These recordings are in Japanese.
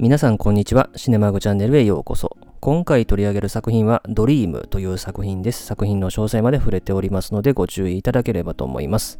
皆さんこんにちは。シネマグチャンネルへようこそ。今回取り上げる作品はドリームという作品です。作品の詳細まで触れておりますのでご注意いただければと思います。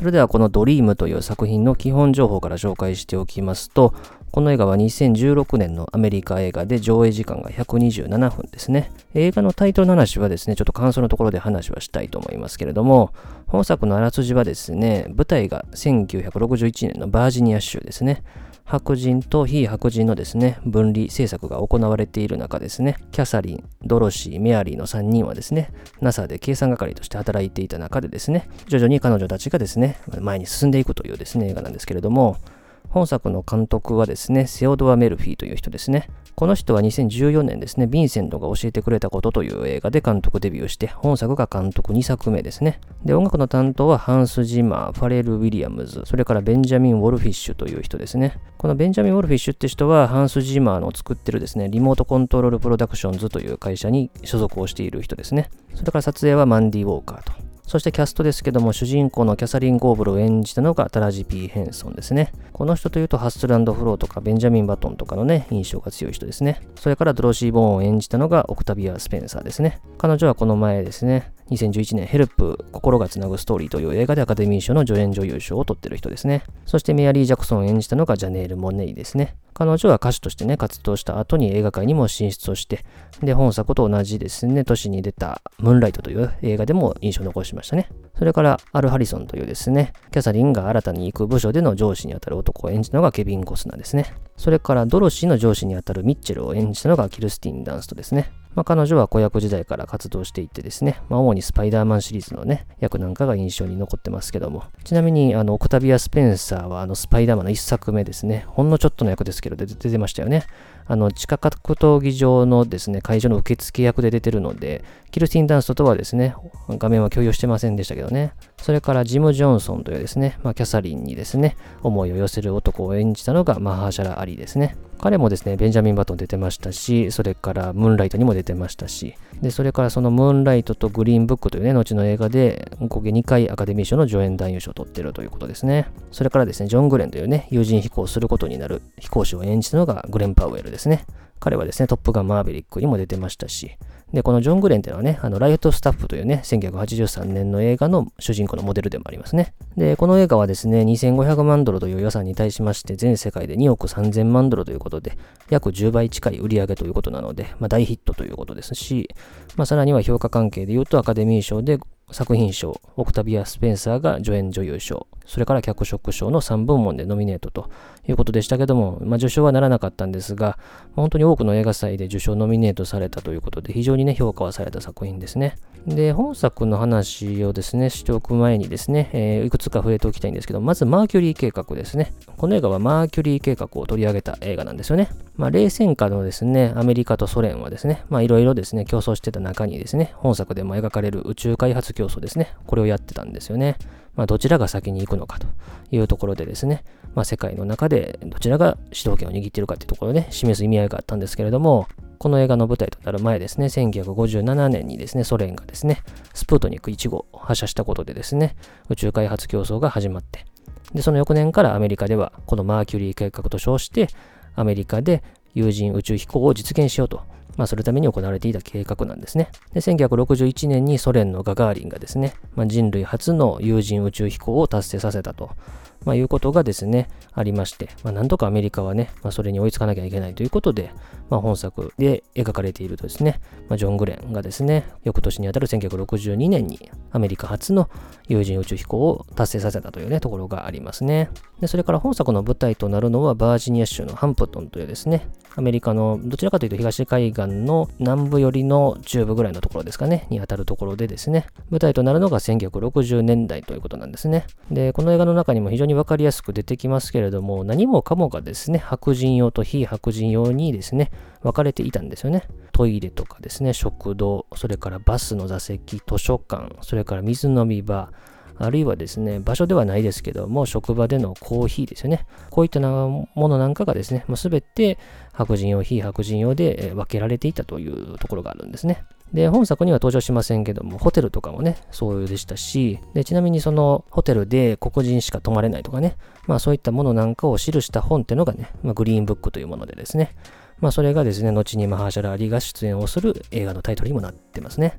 それではこのドリームという作品の基本情報から紹介しておきますと、この映画は2016年のアメリカ映画で上映時間が127分ですね。映画のタイトルの話はですね、ちょっと感想のところで話はしたいと思いますけれども、本作のあらすじはですね、舞台が1961年のバージニア州ですね。白人と非白人のですね、分離政策が行われている中ですね、キャサリン、ドロシー、メアリーの3人はですね、NASA で計算係として働いていた中でですね、徐々に彼女たちがですね、前に進んでいくというですね、映画なんですけれども、本作の監督はですね、セオドア・メルフィーという人ですね。この人は2014年ですね、ヴィンセントが教えてくれたことという映画で監督デビューして、本作が監督2作目ですね。で、音楽の担当はハンス・ジマー、ファレル・ウィリアムズ、それからベンジャミン・ウォルフィッシュという人ですね。このベンジャミン・ウォルフィッシュって人は、ハンス・ジマーの作ってるですね、リモートコントロールプロダクションズという会社に所属をしている人ですね。それから撮影はマンディ・ウォーカーと。そしてキャストですけども、主人公のキャサリン・ゴーブルを演じたのがタラジ・ピー・ヘンソンですね。この人というと、ハッスルフローとかベンジャミン・バトンとかのね、印象が強い人ですね。それからドロシー・ボーンを演じたのがオクタビア・スペンサーですね。彼女はこの前ですね、2011年ヘルプ心がつなぐストーリーという映画でアカデミー賞の助演女優賞を取ってる人ですね。そしてメアリー・ジャクソンを演じたのがジャネール・モネイですね。彼女は歌手としてね、活動した後に映画界にも進出をして、で、本作と同じですね、年に出たムーンライトという映画でも印象を残しましたね。それから、アル・ハリソンというですね、キャサリンが新たに行く部署での上司にあたる男を演じたのがケビン・コスナですね。それから、ドロシーの上司にあたるミッチェルを演じたのがキルスティン・ダンストですね。まあ、彼女は子役時代から活動していてですね、まあ、主にスパイダーマンシリーズのね、役なんかが印象に残ってますけども、ちなみに、あの、オクタビア・スペンサーは、あの、スパイダーマンの一作目ですね、ほんのちょっとの役ですけど、出てましたよね。あの、地下格闘技場のですね、会場の受付役で出てるので、キルスティン・ダンストとはですね、画面は共有してませんでしたけどね。それからジム・ジョンソンというですね、まあ、キャサリンにですね、思いを寄せる男を演じたのがマハーシャラ・アリですね。彼もですね、ベンジャミン・バトン出てましたし、それからムーンライトにも出てましたし、で、それからそのムーンライトとグリーンブックというね、後の映画で、合計2回アカデミー賞の助演男優賞を取ってるということですね。それからですね、ジョン・グレンというね、友人飛行することになる飛行士を演じたのがグレン・パウエルですね。彼はですね、トップガンマーヴェリックにも出てましたし、で、このジョン・グレンっていうのはね、あの、ライトスタッフというね、1983年の映画の主人公のモデルでもありますね。で、この映画はですね、2500万ドルという予算に対しまして、全世界で2億3000万ドルということで、約10倍近い売り上げということなので、まあ、大ヒットということですし、まあ、さらには評価関係で言うと、アカデミー賞で作品賞、オクタビア・スペンサーが助演女優賞、それから脚色賞の3部門でノミネートということでしたけども、まあ、受賞はならなかったんですが、本当に多くの映画祭で受賞ノミネートされたということで、非常にね、評価はされた作品ですね。で、本作の話をですね、しておく前にですね、えー、いくつか触れておきたいんですけど、まずマーキュリー計画ですね。この映画はマーキュリー計画を取り上げた映画なんですよね。まあ、冷戦下のですね、アメリカとソ連はですね、まあ、いろいろですね、競争してた中にですね、本作でも描かれる宇宙開発競争ですね、これをやってたんですよね。まあ、どちらが先に行くのかというところでですね、まあ、世界の中でどちらが主導権を握っているかというところで、示す意味合いがあったんですけれども、この映画の舞台となる前ですね、1957年にですね、ソ連がですね、スプートニク1号を発射したことでですね、宇宙開発競争が始まって、で、その翌年からアメリカでは、このマーキュリー計画と称して、アメリカで有人宇宙飛行を実現しようと、まあ、そのために行われていた計画なんですね。で、1961年にソ連のガガーリンがですね、まあ、人類初の有人宇宙飛行を達成させたと。まあ、いうことがですね、ありまして、まあ、なんとかアメリカはね、まあ、それに追いつかなきゃいけないということで、まあ、本作で描かれているとですね、まあ、ジョン・グレンがですね、翌年にあたる1962年にアメリカ初の有人宇宙飛行を達成させたというね、ところがありますね。で、それから本作の舞台となるのはバージニア州のハンプトンというですね、アメリカのどちらかというと東海岸の南部寄りの中部ぐらいのところですかね、にあたるところでですね、舞台となるのが1960年代ということなんですね。で、この映画の中にも非常にわかりやすく出てきますけれども、何もかもがですね、白人用と非白人用にですね、分かれていたんですよね。トイレとかですね、食堂、それからバスの座席、図書館、それから水飲み場、あるいはですね、場所ではないですけども、職場でのコーヒーですよね。こういったものなんかがですね、すべて白人用、非白人用で分けられていたというところがあるんですね。で、本作には登場しませんけども、ホテルとかもね、そうでしたし、で、ちなみにそのホテルで黒人しか泊まれないとかね、まあそういったものなんかを記した本ってのがね、まあ、グリーンブックというものでですね、まあそれがですね、後にマハーシャラ・アリが出演をする映画のタイトルにもなってますね。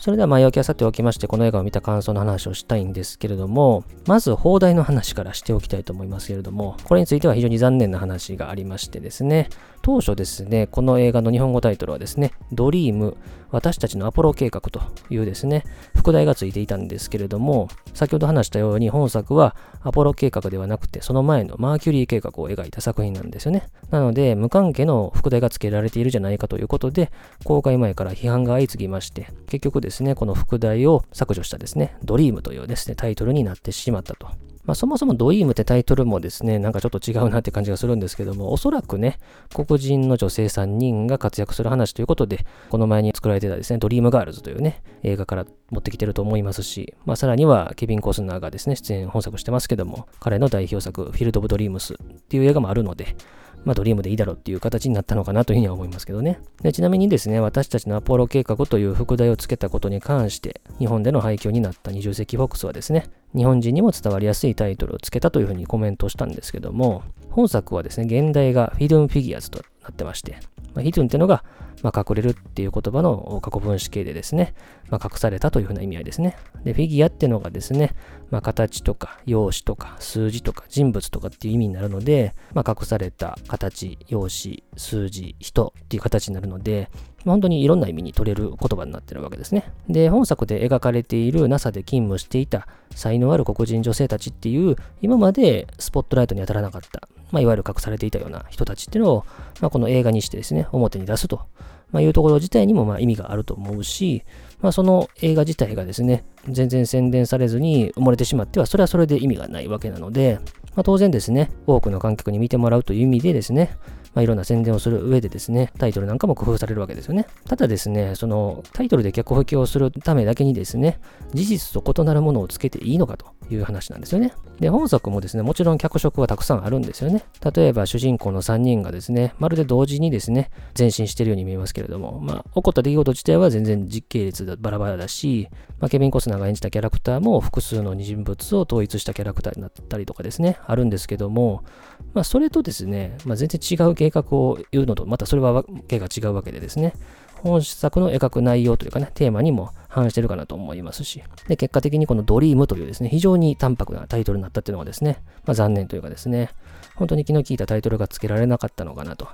それでは前置きはさておきまして、この映画を見た感想の話をしたいんですけれども、まず放題の話からしておきたいと思いますけれども、これについては非常に残念な話がありましてですね、当初ですね、この映画の日本語タイトルはですね、ドリーム、私たちのアポロ計画というですね、副題がついていたんですけれども、先ほど話したように本作はアポロ計画ではなくて、その前のマーキュリー計画を描いた作品なんですよね。なので、無関係の副題が付けられているじゃないかということで、公開前から批判が相次ぎまして、結局ですね、この副題を削除したですね、ドリームというですね、タイトルになってしまったとまあ、そもそもドリームってタイトルもですね、なんかちょっと違うなって感じがするんですけども、おそらくね、黒人の女性3人が活躍する話ということで、この前に作られてたですね、ドリームガールズというね、映画から持ってきてると思いますし、まあ、さらにはケビン・コスナーがですね、出演本作してますけども、彼の代表作、フィールド・オブ・ドリームスっていう映画もあるので、まあ、ドリームでいいだろうっていう形になったのかなというふうには思いますけどね。でちなみにですね、私たちのアポロ計画という副題をつけたことに関して、日本での廃墟になった20世紀フォックスはですね、日本人にも伝わりやすいタイトルをつけたというふうにコメントしたんですけども、本作はですね、現代がフィルムフィギュアズとってまして、まあ、ヒトゥンっていうのが、まあ、隠れるっていう言葉の過去分詞形でですね、まあ、隠されたというふうな意味合いですね。で、フィギュアっていうのがですね、まあ、形とか用紙とか数字とか人物とかっていう意味になるので、まあ、隠された形、用紙、数字、人っていう形になるので、本当にいろんな意味に取れる言葉になってるわけですね。で、本作で描かれている NASA で勤務していた才能ある黒人女性たちっていう、今までスポットライトに当たらなかった、まあ、いわゆる隠されていたような人たちっていうのを、まあ、この映画にしてですね、表に出すと、まあ、いうところ自体にもまあ意味があると思うし、まあ、その映画自体がですね、全然宣伝されずに埋もれてしまっては、それはそれで意味がないわけなので、まあ、当然ですね、多くの観客に見てもらうという意味でですね、まあ、いろんな宣伝をする上でですね、タイトルなんかも工夫されるわけですよね。ただですね、そのタイトルで脚本をするためだけにですね、事実と異なるものをつけていいのかという話なんですよね。で、本作もですね、もちろん脚色はたくさんあるんですよね。例えば主人公の3人がですね、まるで同時にですね、前進してるように見えますけれども、まあ、起こった出来事自体は全然実系列バラバラだし、まあ、ケビン・コスナーが演じたキャラクターも複数の人物を統一したキャラクターになったりとかですね、あるんですけども、まあ、それとですね、まあ、全然違う計画を言うのと、またそれはわけが違うわけでですね、本作の描く内容というかね、テーマにも反してるかなと思いますし、で、結果的にこのドリームというですね、非常に淡白なタイトルになったっていうのがですね、まあ残念というかですね、本当に気の利いたタイトルが付けられなかったのかなと、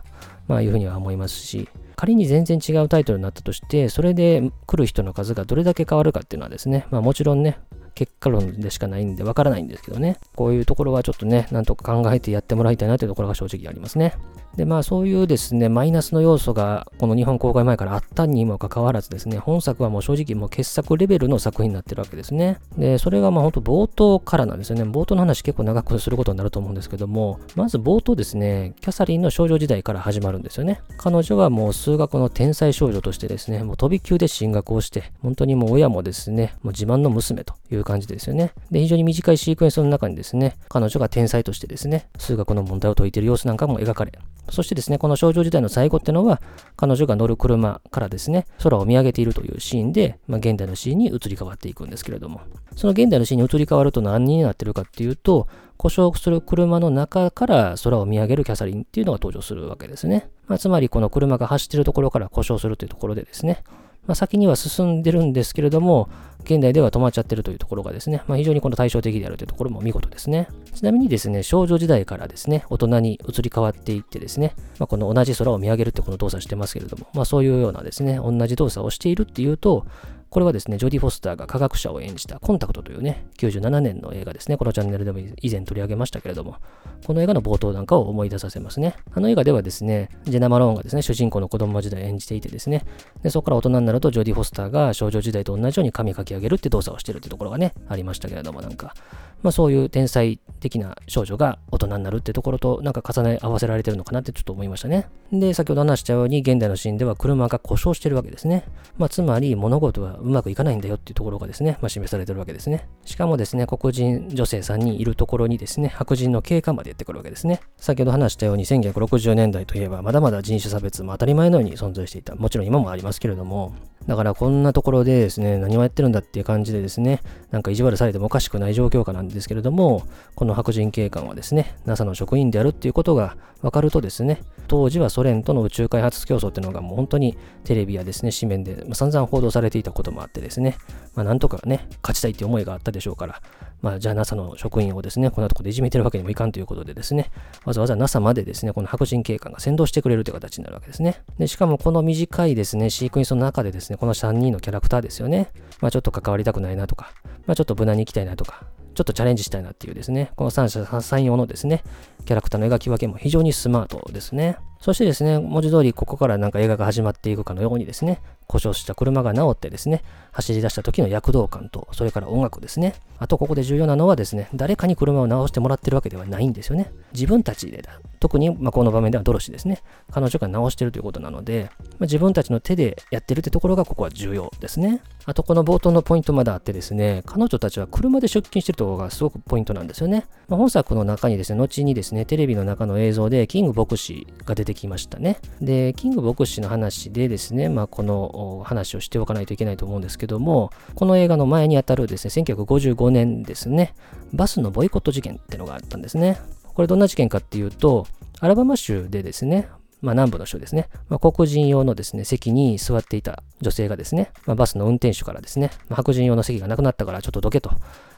まあいうふうには思いますし、仮に全然違うタイトルになったとして、それで来る人の数がどれだけ変わるかっていうのはですね、まあもちろんね、結果論でしかないんでわからないんですけどね。こういうところはちょっとね、なんとか考えてやってもらいたいなというところが正直ありますね。で、まあそういうですね、マイナスの要素がこの日本公開前からあったにもかかわらずですね、本作はもう正直もう傑作レベルの作品になってるわけですね。で、それがまあ本当冒頭からなんですよね。冒頭の話結構長くすることになると思うんですけども、まず冒頭ですね、キャサリンの少女時代から始まるんですよね。彼女はもう数学の天才少女としてですね、もう飛び級で進学をして、本当にもう親もですね、もう自慢の娘という感じですよね。で、非常に短いシークエンスの中にですね、彼女が天才としてですね、数学の問題を解いている様子なんかも描かれ、そしてですね、この少女時代の最後ってのは、彼女が乗る車からですね、空を見上げているというシーンで、まあ、現代のシーンに移り変わっていくんですけれども、その現代のシーンに移り変わると何になってるかっていうと、故障する車の中から空を見上げるキャサリンっていうのが登場するわけですね。まあ、つまりこの車が走ってるところから故障するというところでですね、まあ、先には進んでるんですけれども、現代では止まっちゃってるというところがですね、まあ、非常にこの対照的であるというところも見事ですね。ちなみにですね、少女時代からですね、大人に移り変わっていってですね、まあ、この同じ空を見上げるってこの動作してますけれども、まあ、そういうようなですね、同じ動作をしているっていうと、これはですね、ジョディ・フォスターが科学者を演じたコンタクトというね、97年の映画ですね。このチャンネルでも以前取り上げましたけれども、この映画の冒頭なんかを思い出させますね。あの映画ではですね、ジェナ・マローンがですね、主人公の子供時代を演じていてですね、でそこから大人になるとジョディ・フォスターが少女時代と同じように髪かき上げるって動作をしてるってところがね、ありましたけれども、なんか、まあそういう天才的な少女が大人になるってところとなんか重ね合わせられてるのかなってちょっと思いましたね。で、先ほど話したように現代のシーンでは車が故障してるわけですね。まあつまり物事はうまくいかないんだよっていうところがですね、まあ、示されてるわけですね。しかもですね、黒人女性3人いるところにですね、白人の警官までやってくるわけですね。先ほど話したように1960年代といえば、まだまだ人種差別も当たり前のように存在していた。もちろん今もありますけれども、だからこんなところでですね、何をやってるんだっていう感じでですね、なんか意地悪されてもおかしくない状況下なんですけれども、この白人警官はですね、NASA の職員であるっていうことが分かるとですね、当時はソ連との宇宙開発競争っていうのがもう本当にテレビやですね、紙面で散々報道されていたことこともあってですね、まあなんとかね、勝ちたいっていう思いがあったでしょうから、まあじゃあ NASA の職員をですね、こんなとこでいじめてるわけにもいかんということでですね、わざわざ NASA までですね、この白人警官が先導してくれるという形になるわけですね。で、しかもこの短いですね、飼育員その中でですね、この3人のキャラクターですよね。まあちょっと関わりたくないなとか、まあちょっと無難に行きたいなとか、ちょっとチャレンジしたいなっていうですね、この三者三様のですね、キャラクターの描き分けも非常にスマートですね。そしてですね、文字通りここからなんか映画が始まっていくかのようにですね、故障した車が直ってですね、走り出した時の躍動感と、それから音楽ですね。あとここで重要なのはですね、誰かに車を直してもらってるわけではないんですよね。自分たちでだ。特に、ま、この場面ではドロシですね。彼女が直してるということなので、ま、自分たちの手でやってるってところがここは重要ですね。あとこの冒頭のポイントまだあってですね、彼女たちは車で出勤してるところがすごくポイントなんですよね。まあ、本作の中にですね、後にですね、テレビの中の映像でキング牧師が出てきましたね。で、キング牧師の話でですね、まあ、この話をしておかないといけないと思うんですけども、この映画の前にあたるですね、1955年ですね、バスのボイコット事件ってのがあったんですね。これどんな事件かっていうと、アラバマ州でですね、まあ、南部の州ですね、まあ、黒人用のですね、席に座っていた女性がですね、まあ、バスの運転手からですね、まあ、白人用の席がなくなったからちょっとどけと、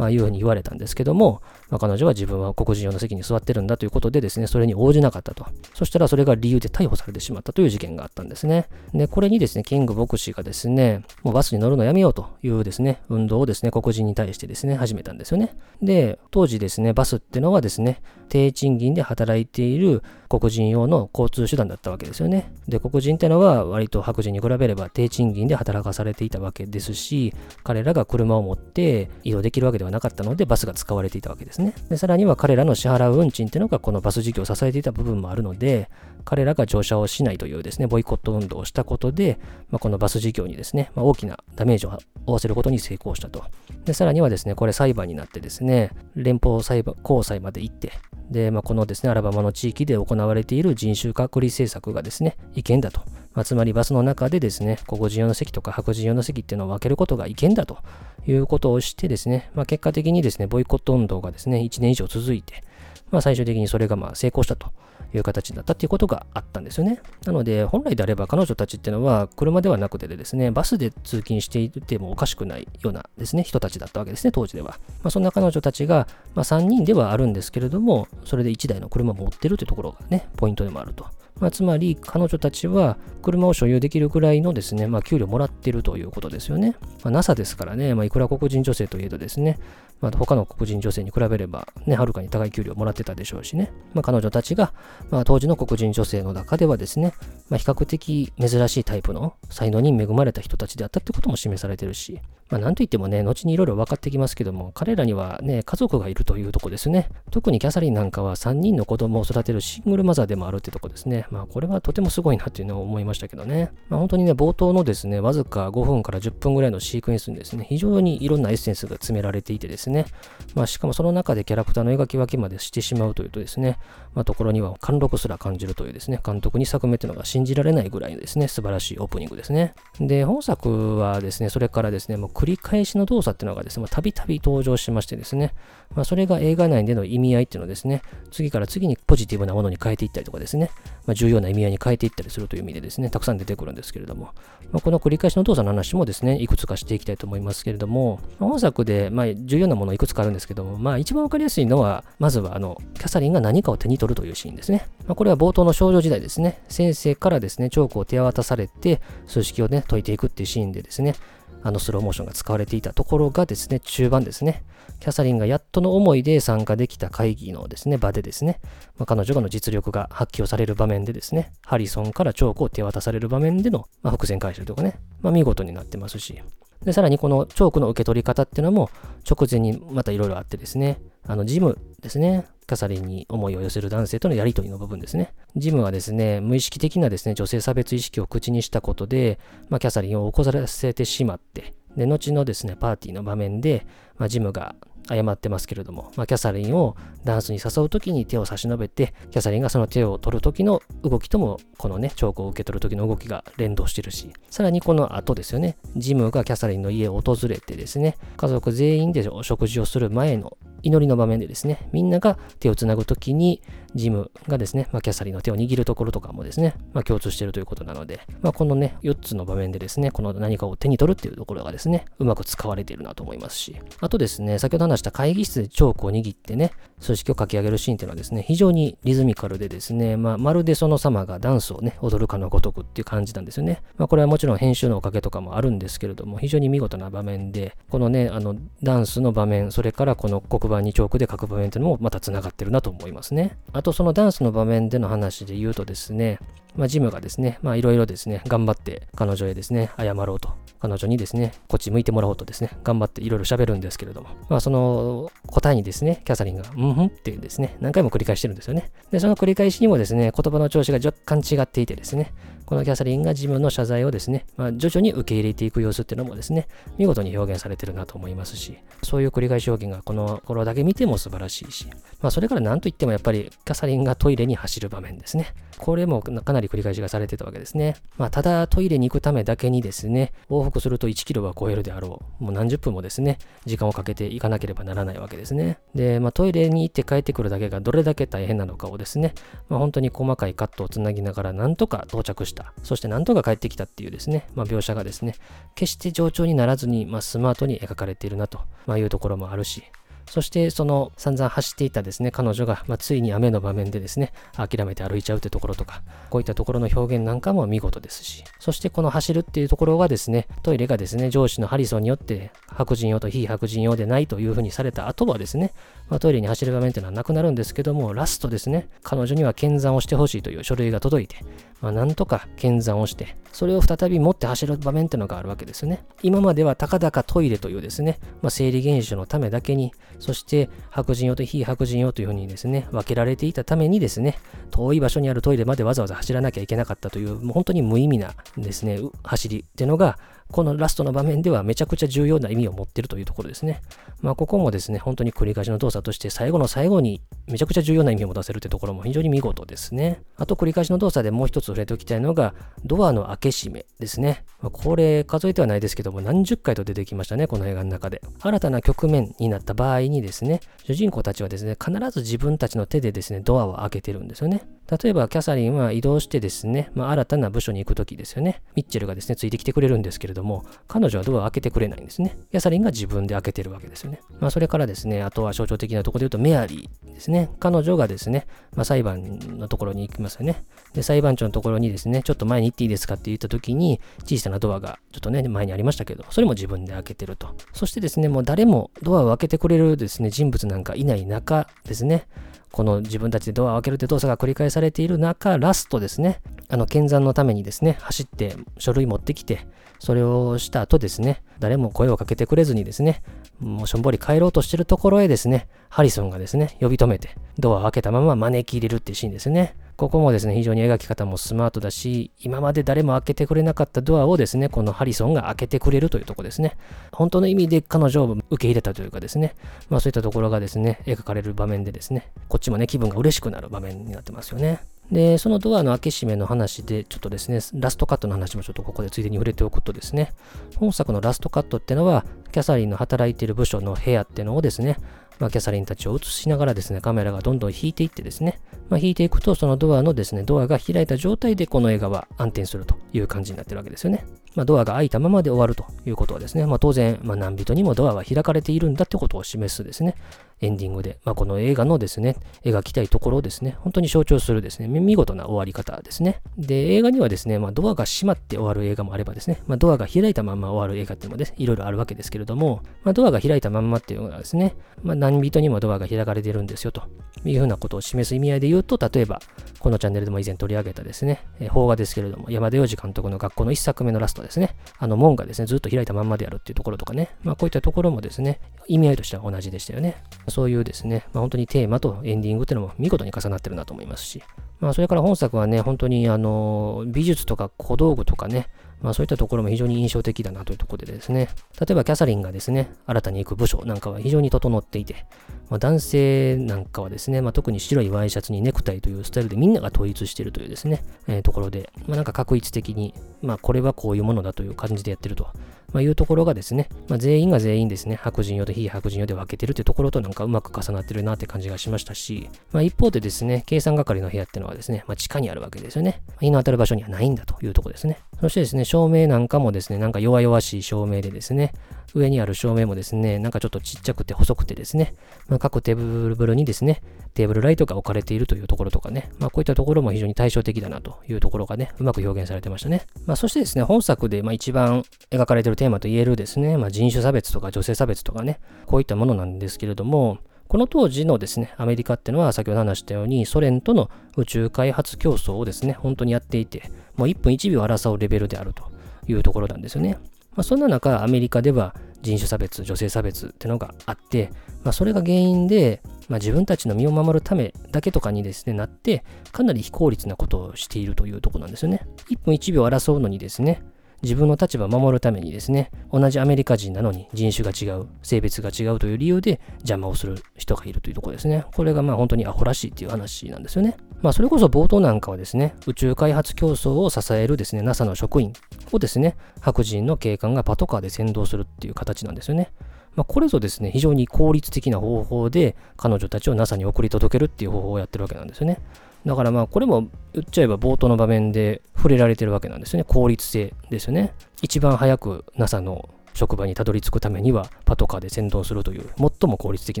まあ、いうふうに言われたんですけども、まあ、彼女は自分は黒人用の席に座ってるんだということでですね、それに応じなかったと。そしたらそれが理由で逮捕されてしまったという事件があったんですね。で、これにですね、キング牧師がですね、もうバスに乗るのやめようというですね、運動をですね、黒人に対してですね、始めたんですよね。で、当時ですね、バスってのはですね、低賃金で働いている黒人用の交通手段だったわけですよね。で、黒人ってのは割と白人に比べれば低賃金で働かされていたわけですし、彼らが車を持って移動できるわけではなかったので、バスが使われていたわけですね。で、さらには彼らの支払う運賃っていうのがこのバス事業を支えていた部分もあるので、彼らが乗車をしないというですね、ボイコット運動をしたことで、まあ、このバス事業にですね、まあ、大きなダメージを負わせることに成功したと。で、さらにはですね、これ裁判になってですね、連邦裁判、高裁まで行って、で、まあ、このですね、アラバマの地域で行われている人種隔離政策がですね、違憲だと。まあ、つまりバスの中でですね、黒人用の席とか白人用の席っていうのを分けることが違憲だということをしてですね、まあ、結果的にですね、ボイコット運動がですね、1年以上続いて、まあ、最終的にそれがまあ成功したという形だったっていうことがあったんですよね。なので、本来であれば彼女たちっていうのは車ではなくてですね、バスで通勤していてもおかしくないようなですね、人たちだったわけですね、当時では。まあ、そんな彼女たちが、まあ、3人ではあるんですけれども、それで1台の車を持ってるというところがね、ポイントでもあると。まあ、つまり彼女たちは車を所有できるくらいのですね、まあ、給料もらってるということですよね。まあ、NASA ですからね、まあ、いくら黒人女性といえどですね、まあ、他の黒人女性に比べれば、ね、はるかに高い給料をもらってたでしょうしね、まあ、彼女たちが、まあ、当時の黒人女性の中ではですね、まあ、比較的珍しいタイプの才能に恵まれた人たちであったってことも示されてるし、まあ、なんといってもね、後にいろいろ分かってきますけども、彼らにはね、家族がいるというとこですね。特にキャサリンなんかは3人の子供を育てるシングルマザーでもあるってとこですね。まあ、これはとてもすごいなっていうのを思いましたけどね。まあ、本当にね、冒頭のですね、わずか5分から10分ぐらいのシークエンスにですね、非常にいろんなエッセンスが詰められていてですね、まあ、しかもその中でキャラクターの描き分けまでしてしまうというとですね、まあ、ところには貫禄すら感じるというですね、監督2作目というのが信じられないぐらいのですね、素晴らしいオープニングですね。で、本作はですね、それからですね、もう繰り返しの動作っていうのがですね、たびたび登場しましてですね、まあ、それが映画内での意味合いっていうのをですね、次から次にポジティブなものに変えていったりとかですね、まあ、重要な意味合いに変えていったりするという意味でですね、たくさん出てくるんですけれども、まあ、この繰り返しの動作の話もですね、いくつかしていきたいと思いますけれども、まあ、本作で、ま、重要なものいくつかあるんですけども、まあ、一番わかりやすいのは、まずは、あの、キャサリンが何かを手に取るというシーンですね。ま、これは冒頭の少女時代ですね、先生からですね、チョークを手渡されて、数式をね、解いていくっていうシーンでですね、あのスローモーションが使われていたところがですね、中盤ですね、キャサリンがやっとの思いで参加できた会議のですね、場でですね、まあ、彼女がの実力が発揮をされる場面でですね、ハリソンからチョークを手渡される場面での、まあ、伏線回収とかね、まあ、見事になってますし、で、さらにこのチョークの受け取り方っていうのも直前にまたいろいろあってですね、あの、ジムですね、キャサリンに思いを寄せる男性とのやりとりの部分ですね。ジムはですね、無意識的なですね、女性差別意識を口にしたことで、まあ、キャサリンを起こさせてしまって、で、後のですね、パーティーの場面で、まあ、ジムが謝ってますけれども、まあ、キャサリンをダンスに誘う時に手を差し伸べて、キャサリンがその手を取る時の動きとも、このね、チョークを受け取る時の動きが連動してるし、さらにこの後ですよね、ジムがキャサリンの家を訪れてですね、家族全員でお食事をする前の祈りの場面でですね、みんなが手をつなぐときに、ジムがですね、まあ、キャサリンの手を握るところとかもですね、まあ、共通しているということなので、まあ、このね、4つの場面でですね、この何かを手に取るっていうところがですね、うまく使われているなと思いますし、あとですね、先ほど話した会議室でチョークを握ってね、組織を書き上げるシーンっていうのはですね、非常にリズミカルでですね、まあ、まるでその様がダンスをね、踊るかのごとくっていう感じなんですよね。まあ、これはもちろん編集のおかげとかもあるんですけれども、非常に見事な場面で、このね、あの、ダンスの場面、それからこの黒板にチョークで書く場面っていうのもまた繋がってるなと思いますね。あとそのダンスの場面での話で言うとですね、まあ、ジムがですね、まあ、いろいろですね、頑張って彼女へですね、謝ろうと。彼女にですね、こっち向いてもらおうとですね、頑張っていろいろ喋るんですけれども、まあ、その答えにですね、キャサリンが、うんふんってですね、何回も繰り返してるんですよね。で、その繰り返しにもですね、言葉の調子が若干違っていてですね、このキャサリンが自分の謝罪をですね、まあ、徐々に受け入れていく様子っていうのもですね、見事に表現されてるなと思いますし、そういう繰り返し表現がこの頃だけ見ても素晴らしいし、まあ、それから何と言ってもやっぱりキャサリンがトイレに走る場面ですね。これもかなり繰り返しがされてたわけですね。まあ、ただトイレに行くためだけにですね、往復すると1キロは超えるであろう。もう何十分もですね、時間をかけて行かなければならないわけですね。で、まあ、トイレに行って帰ってくるだけがどれだけ大変なのかをですね、まあ、本当に細かいカットをつなぎながらなんとか到着した。そしてなんとか帰ってきたっていうですね、まあ、描写がですね、決して冗長にならずに、まあ、スマートに描かれているなと、ま、いうところもあるし、そしてその散々走っていたですね、彼女が、まあ、ついに雨の場面でですね、諦めて歩いちゃうというところとか、こういったところの表現なんかも見事ですし、そしてこの走るっていうところはですね、トイレがですね、上司のハリソンによって白人用と非白人用でないというふうにされた後はですね、まあ、トイレに走る場面っていうのはなくなるんですけども、ラストですね、彼女には検算をしてほしいという書類が届いて、まあ、なんとか検算をして、それを再び持って走る場面っていうのがあるわけですね。今まではたかだかトイレというですね、まあ、生理現象のためだけに、そして白人用と非白人用というふうにですね、分けられていたためにですね、遠い場所にあるトイレまでわざわざ走らなきゃいけなかったという、もう本当に無意味なですね、走りっていうのが、このラストの場面ではめちゃくちゃ重要な意味を持ってるというところですね。まあ、ここもですね、本当に繰り返しの動作として最後の最後にめちゃくちゃ重要な意味を持たせるというところも非常に見事ですね。あと繰り返しの動作でもう一つ触れておきたいのが、ドアの開け閉めですね。まあ、これ数えてはないですけども何十回と出てきましたね、この映画の中で。新たな局面になった場合にですね、主人公たちはですね、必ず自分たちの手でですね、ドアを開けてるんですよね。例えば、キャサリンは移動してですね、まあ、新たな部署に行くときですよね。ミッチェルがですね、ついてきてくれるんですけれども、彼女はドアを開けてくれないんですね。キャサリンが自分で開けてるわけですよね。まあ、それからですね、あとは象徴的なところで言うと、メアリーですね。彼女がですね、まあ、裁判のところに行きますよね。で、裁判長のところにですね、ちょっと前に行っていいですかって言ったときに、小さなドアがちょっとね、前にありましたけど、それも自分で開けてると。そしてですね、もう誰もドアを開けてくれるですね、人物なんかいない中ですね、この自分たちでドアを開けるって動作が繰り返されている中、ラストですね、あの、検算のためにですね、走って書類持ってきて、それをした後ですね、誰も声をかけてくれずにですね、もうしょんぼり帰ろうとしてるところへですね、ハリソンがですね、呼び止めて、ドアを開けたまま招き入れるっていうシーンですね。ここもですね、非常に描き方もスマートだし、今まで誰も開けてくれなかったドアをですね、このハリソンが開けてくれるというところですね。本当の意味で彼女を受け入れたというかですね、まあそういったところがですね、描かれる場面でですね、こっちもね、気分が嬉しくなる場面になってますよね。で、そのドアの開け閉めの話で、ちょっとですね、ラストカットの話もちょっとここでついでに触れておくとですね、本作のラストカットってのは、キャサリンの働いている部署の部屋ってのをですね、まあ、キャサリンたちを映しながらですね、カメラがどんどん引いていってですね、まあ、引いていくと、そのドアのですね、ドアが開いた状態でこの映画は暗転するという感じになってるわけですよね。まあ、ドアが開いたままで終わるということはですね、まあ、当然、まあ、何人にもドアは開かれているんだってことを示すですね、エンディングで、まあ、この映画のですね、描きたいところをですね、本当に象徴するですね、見事な終わり方ですね。で、映画にはですね、まあ、ドアが閉まって終わる映画もあればですね、まあ、ドアが開いたまま終わる映画っていうのもですね、いろいろあるわけですけれども、まあ、ドアが開いたまんまっていうのはですね、まあ、何人にもドアが開かれてるんですよというふうなことを示す意味合いで言うと、例えば、このチャンネルでも以前取り上げたですね、え邦画ですけれども、山田洋次監督の学校の一作目のラストですね、あの門がですね、ずっと開いたまんまであるっていうところとかね、まあ、こういったところもですね、意味合いとしては同じでしたよね。そういうですね、まあ、本当にテーマとエンディングっていうのも見事に重なってるなと思いますし、まあ、それから本作はね、本当にあの美術とか小道具とかね、まあそういったところも非常に印象的だなというところでですね、例えばキャサリンがですね、新たに行く部署なんかは非常に整っていて、まあ、男性なんかはですね、まあ、特に白いワイシャツにネクタイというスタイルでみんなが統一しているというですね、えー、ところで、まあ、なんか確一的に、まあこれはこういうものだという感じでやってると。ま、いうところがですね、ま、全員が全員ですね、白人用と非白人用で分けてるというところとなんかうまく重なってるなって感じがしましたし、まあ、一方でですね、計算係の部屋っていうのはですね、ま、地下にあるわけですよね。日の当たる場所にはないんだというところですね。そしてですね、照明なんかもですね、なんか弱々しい照明でですね、上にある照明もですね、なんかちょっとちっちゃくて細くてですね、まあ、各テーブルにですね、テーブルライトが置かれているというところとかね、まあ、こういったところも非常に対照的だなというところがね、うまく表現されてましたね。まあ、そしてですね、本作でまあ一番描かれているテーマと言えるですね、まあ、人種差別とか女性差別とかね、こういったものなんですけれども、この当時のですね、アメリカってのは先ほど話したように、ソ連との宇宙開発競争をですね、本当にやっていて、もう1分1秒争うレベルであるというところなんですよね。まあ、そんな中、アメリカでは人種差別、女性差別っていうのがあって、まあ、それが原因で、まあ、自分たちの身を守るためだけとかにですね、なって、かなり非効率なことをしているというとこなんですよね。1分1秒争うのにですね、自分の立場を守るためにですね、同じアメリカ人なのに人種が違う、性別が違うという理由で邪魔をする人がいるというところですね。これがまあ本当にアホらしいっていう話なんですよね。まあそれこそ冒頭なんかはですね、宇宙開発競争を支えるですね、NASA の職員をですね、白人の警官がパトカーで先導するっていう形なんですよね。まあ、これぞですね、非常に効率的な方法で彼女たちを NASA に送り届けるっていう方法をやってるわけなんですよね。だからまあこれも言っちゃえば冒頭の場面で触れられてるわけなんですよね。効率性ですよね。一番早く NASA の職場にたどり着くためにはパトカーで先導するという最も効率的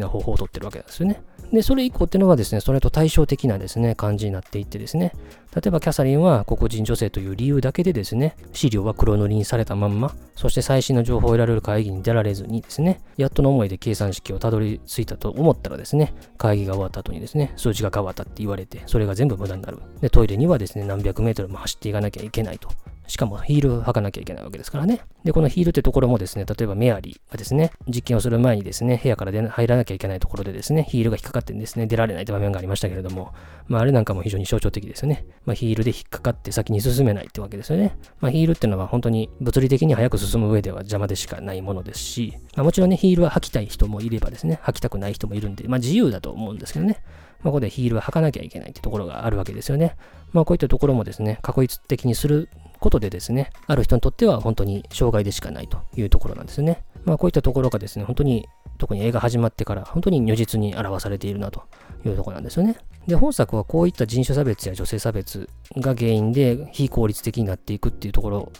な方法をとってるわけなんですよね。で、それ以降っていうのはですね、それと対照的なですね、感じになっていってですね、例えばキャサリンは黒人女性という理由だけでですね、資料は黒塗りにされたまんま、そして最新の情報を得られる会議に出られずにですね、やっとの思いで計算式をたどり着いたと思ったらですね、会議が終わった後にですね、数値が変わったって言われて、それが全部無駄になる。で、トイレにはですね、何百メートルも走っていかなきゃいけないと。しかもヒールを履かなきゃいけないわけですからね。で、このヒールってところもですね、例えばメアリーがですね、実験をする前にですね、部屋から入らなきゃいけないところでですね、ヒールが引っかかってですね、出られないって場面がありましたけれども、まああれなんかも非常に象徴的ですよね。まあヒールで引っかかって先に進めないってわけですよね。まあヒールっていうのは本当に物理的に早く進む上では邪魔でしかないものですし、まあもちろんね、ヒールは履きたい人もいればですね、履きたくない人もいるんで、まあ自由だと思うんですけどね。まあ、ここでヒールは履かなきゃいけないってところがあるわけですよね。まあ、こういったところもですね、確率的にすることでですね、ある人にとっては本当に障害でしかないというところなんですね。まあこういったところがですね、本当に特に映画始まってから本当に如実に表されているなというところなんですよね。で、本作はこういった人種差別や女性差別が原因で非効率的になっていくっていうところ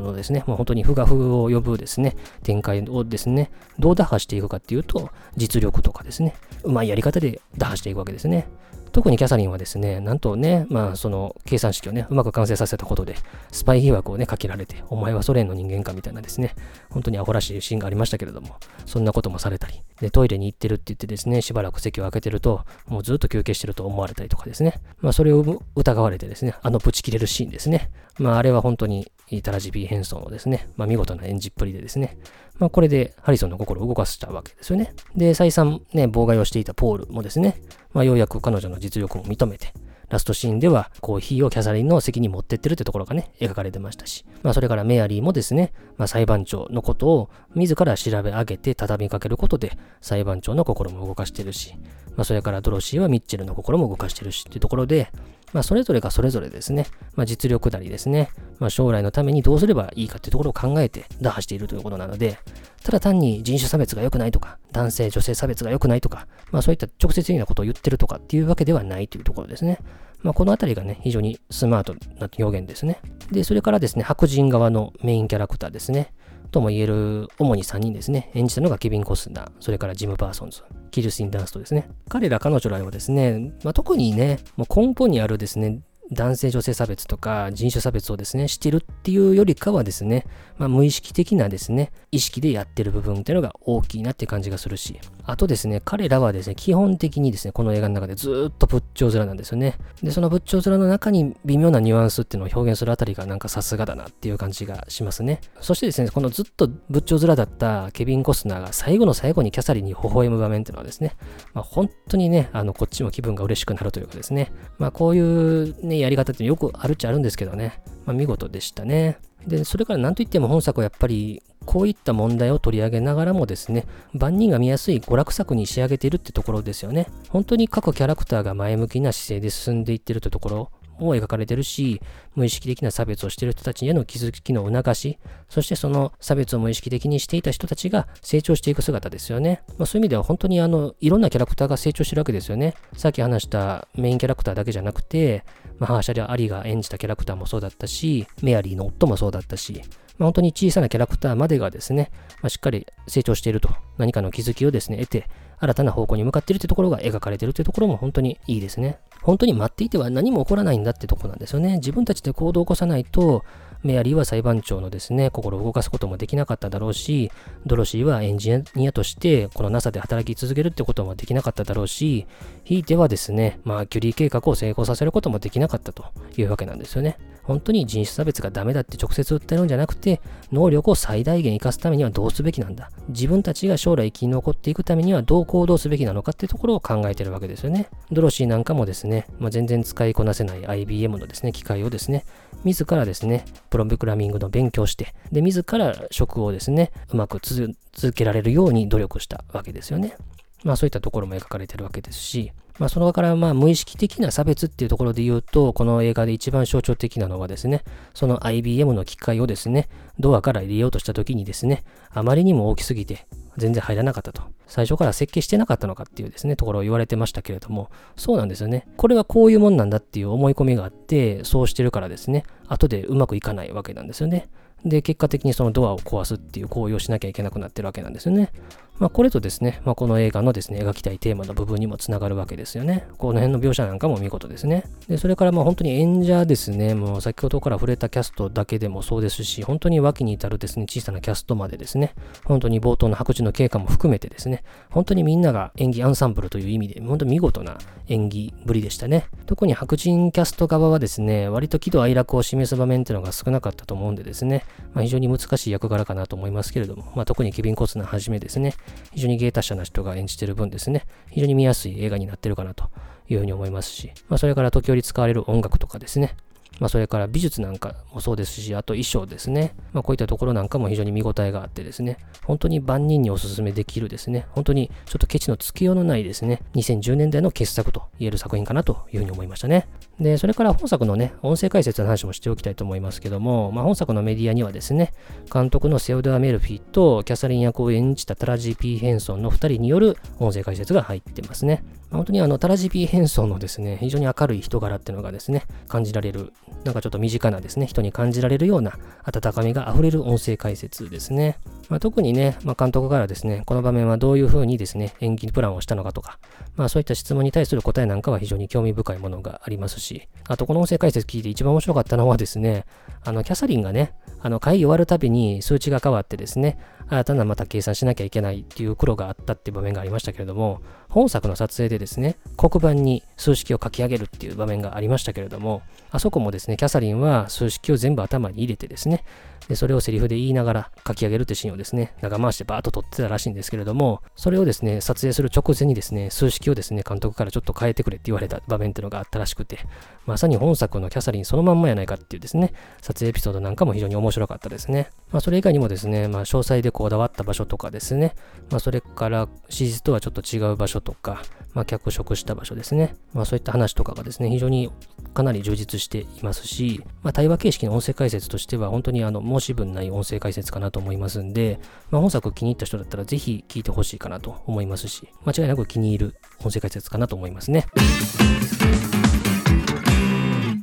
のですね、まあ、本当に不が不を呼ぶですね、展開をですね、どう打破していくかっていうと、実力とかですね、うまいやり方で打破していくわけですね。特にキャサリンはですね、なんとね、まあその計算式をね、うまく完成させたことで、スパイ疑惑をね、かけられて、お前はソ連の人間かみたいなですね、本当にアホらしいシーンがありましたけれども、そんなこともされたり、で、トイレに行ってるって言ってですね、しばらく席を空けてると、もうずっと休憩してると思われたりとかですね、まあそれを疑われてですね、あのブチ切れるシーンですね、まああれは本当にタラジビー変装のですね、まあ見事な演じっぷりでですね、まあこれでハリソンの心を動かしたわけですよね。で、再三ね、妨害をしていたポールもですね、まあようやく彼女の実力も認めて、ラストシーンではコーヒーをキャサリンの席に持ってってるってところがね、描かれてましたし、まあそれからメアリーもですね、まあ裁判長のことを自ら調べ上げて畳みかけることで裁判長の心も動かしてるし、まあそれからドロシーはミッチェルの心も動かしてるしっていうところで、まあ、それぞれがそれぞれですね、まあ、実力なりですね、まあ、将来のためにどうすればいいかっていうところを考えて打破しているということなので、ただ単に人種差別が良くないとか、男性、女性差別が良くないとか、まあ、そういった直接的なことを言ってるとかっていうわけではないというところですね。まあ、このあたりがね、非常にスマートな表現ですね。で、それからですね、白人側のメインキャラクターですね。とも言える主に3人ですね。演じたのがケビン・コスナー、それからジム・パーソンズ、キルスティン・ダンストですね。彼ら彼女らはですね、まあ、特にね、もう根本にあるですね、男性女性差別とか人種差別をですね、してるっていうよりかはですね、まあ、無意識的なですね、意識でやってる部分っていうのが大きいなって感じがするし、あとですね、彼らはですね、基本的にですね、この映画の中でずっと仏頂面なんですよね。で、その仏頂面の中に微妙なニュアンスっていうのを表現するあたりがなんかさすがだなっていう感じがしますね。そしてですね、このずっと仏頂面だったケビン・コスナーが最後の最後にキャサリンに微笑む場面っていうのはですね、まあ、本当にね、あの、こっちも気分が嬉しくなるというかですね、まあ、こういうね、やり方ってよくあるっちゃあるんですけどね、まあ、見事でしたね。で、それから何といっても本作はやっぱりこういった問題を取り上げながらもですね、万人が見やすい娯楽作に仕上げているってところですよね。本当に各キャラクターが前向きな姿勢で進んでいってるってところを描かれてるし、無意識的な差別をしている人たちへの気づきの促し、そしてその差別を無意識的にしていた人たちが成長していく姿ですよね。まあ、そういう意味では本当にあの、いろんなキャラクターが成長してるわけですよね。さっき話したメインキャラクターだけじゃなくて、まあ、ハーシャでアリが演じたキャラクターもそうだったし、メアリーの夫もそうだったし、まあ、本当に小さなキャラクターまでがですね、まあ、しっかり成長していると、何かの気づきをですね、得て、新たな方向に向かっているというところが描かれているというところも本当にいいですね。本当に待っていては何も起こらないんだってところなんですよね。自分たちで行動を起こさないと、メアリーは裁判長のですね、心を動かすこともできなかっただろうし、ドロシーはエンジニアとしてこの NASA で働き続けるってこともできなかっただろうし、ひいてはですね、まあ、キュリー計画を成功させることもできなかったというわけなんですよね。本当に人種差別がダメだって直接訴えるんじゃなくて、能力を最大限活かすためにはどうすべきなんだ。自分たちが将来生き残っていくためにはどう行動すべきなのかっていうところを考えてるわけですよね。ドロシーなんかもですね、まあ、全然使いこなせない IBM のですね、機械をですね、自らですね、プログラミングの勉強して、で、自ら職をですね、うまく続けられるように努力したわけですよね。まあそういったところも描かれてるわけですし、まあ、その場からまあ無意識的な差別っていうところで言うと、この映画で一番象徴的なのはですね、その IBM の機械をですね、ドアから入れようとした時にですね、あまりにも大きすぎて全然入らなかったと。最初から設計してなかったのかっていうですね、ところを言われてましたけれども、そうなんですよね。これはこういうもんなんだっていう思い込みがあって、そうしてるからですね、後でうまくいかないわけなんですよね。で、結果的にそのドアを壊すっていう行為をしなきゃいけなくなってるわけなんですよね。まあ、これとですね、まあ、この映画のですね、描きたいテーマの部分にもつながるわけですよね。この辺の描写なんかも見事ですね。で、それからまあ本当に演者ですね、もう先ほどから触れたキャストだけでもそうですし、本当に脇に至るですね、小さなキャストまでですね、本当に冒頭の白地の経過も含めてですね、本当にみんなが演技アンサンブルという意味で、本当に見事な演技ぶりでしたね。特に白人キャスト側はですね、割と喜怒哀楽を示す場面っていうのが少なかったと思うんでですね、まあ、非常に難しい役柄かなと思いますけれども、まあ、特にケビン・コスナーはじめですね、非常に芸達者な人が演じてる分ですね、非常に見やすい映画になってるかなというふうに思いますし、まあ、それから時折使われる音楽とかですね、まあ、それから美術なんかもそうですし、あと衣装ですね。まあ、こういったところなんかも非常に見応えがあってですね、本当に万人にお勧めできるですね、本当にちょっとケチのつけようのないですね、2010年代の傑作と言える作品かなというふうに思いましたね。で、それから本作のね、音声解説の話もしておきたいと思いますけども、まあ、本作のメディアにはですね、監督のセオドア・メルフィとキャサリン役を演じたタラジー・ピー・ヘンソンの2人による音声解説が入ってますね。本当にあの、タラジー・ピー・ヘンソンのですね、非常に明るい人柄っていうのがですね、感じられる、なんかちょっと身近なですね、人に感じられるような温かみが溢れる音声解説ですね。まあ、特にね、まあ、監督からですね、この場面はどういう風にですね、演技プランをしたのかとか、まあそういった質問に対する答えなんかは非常に興味深いものがありますし、あとこの音声解説聞いて一番面白かったのはですね、あの、キャサリンがね、あの、会議終わるたびに数値が変わってですね、新たなまた計算しなきゃいけないっていう苦労があったっていう場面がありましたけれども、本作の撮影でですね、黒板に数式を書き上げるっていう場面がありましたけれども、あそこもですね、キャサリンは数式を全部頭に入れてですね、で、それをセリフで言いながら書き上げるってシーンをですね、長回しでバーッと撮ってたらしいんですけれども、それをですね、撮影する直前にですね、数式をですね、監督からちょっと変えてくれって言われた場面っていうのがあったらしくて、まさに本作のキャサリンそのまんまやないかっていうですね、撮影エピソードなんかも非常に面白かったですね。まあ、それ以外にもですね、まあ、詳細でこだわった場所とかですね、まあ、それから史実とはちょっと違う場所とか、まあ、脚色した場所ですね。まあ、そういった話とかがですね、非常にかなり充実していますし、まあ、対話形式の音声解説としては、本当にあの申し分ない音声解説かなと思いますんで、まあ、本作気に入った人だったらぜひ聞いてほしいかなと思いますし、間違いなく気に入る音声解説かなと思いますね。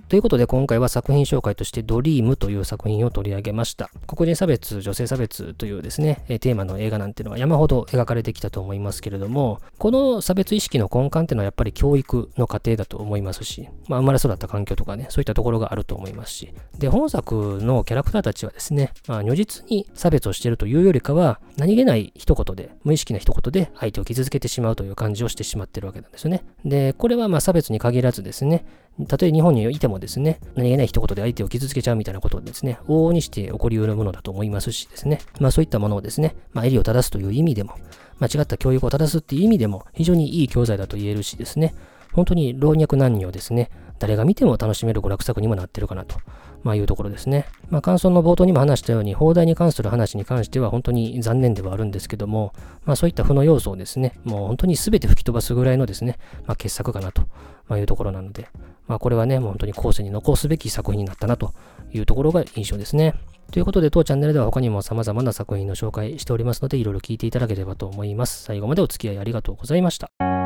ということで今回は作品紹介としてドリームという作品を取り上げました。黒人差別、女性差別というですね、テーマの映画なんていうのは山ほど描かれてきたと思いますけれども、この差別意識の根幹っていうのはやっぱり教育の過程だと思いますし、まあ生まれ育った環境とかね、そういったところがあると思いますし、で、本作のキャラクターたちはですね、まあ如実に差別をしているというよりかは、何気ない一言で、無意識な一言で相手を傷つけてしまうという感じをしてしまってるわけなんですよね。で、これはま差別に限らずですね、たとえ日本にいてもですね、何気ない一言で相手を傷つけちゃうみたいなことをですね、往々にして起こり得るものだと思いますしですね、まあそういったものをですね、まあ襟を正すという意味でも、間違った教育を正すっていう意味でも、非常にいい教材だと言えるしですね、本当に老若男女ですね、誰が見ても楽しめる娯楽作にもなってるかなと、まあ、いうところですね。まあ、感想の冒頭にも話したように、放題に関する話に関しては本当に残念ではあるんですけども、まあ、そういった負の要素をですね、もう本当に全て吹き飛ばすぐらいのですね、まあ、傑作かなと、まいうところなので、まあ、これはね、本当に後世に残すべき作品になったなというところが印象ですね。ということで、当チャンネルでは他にも様々な作品の紹介しておりますので、いろいろ聞いていただければと思います。最後までお付き合いありがとうございました。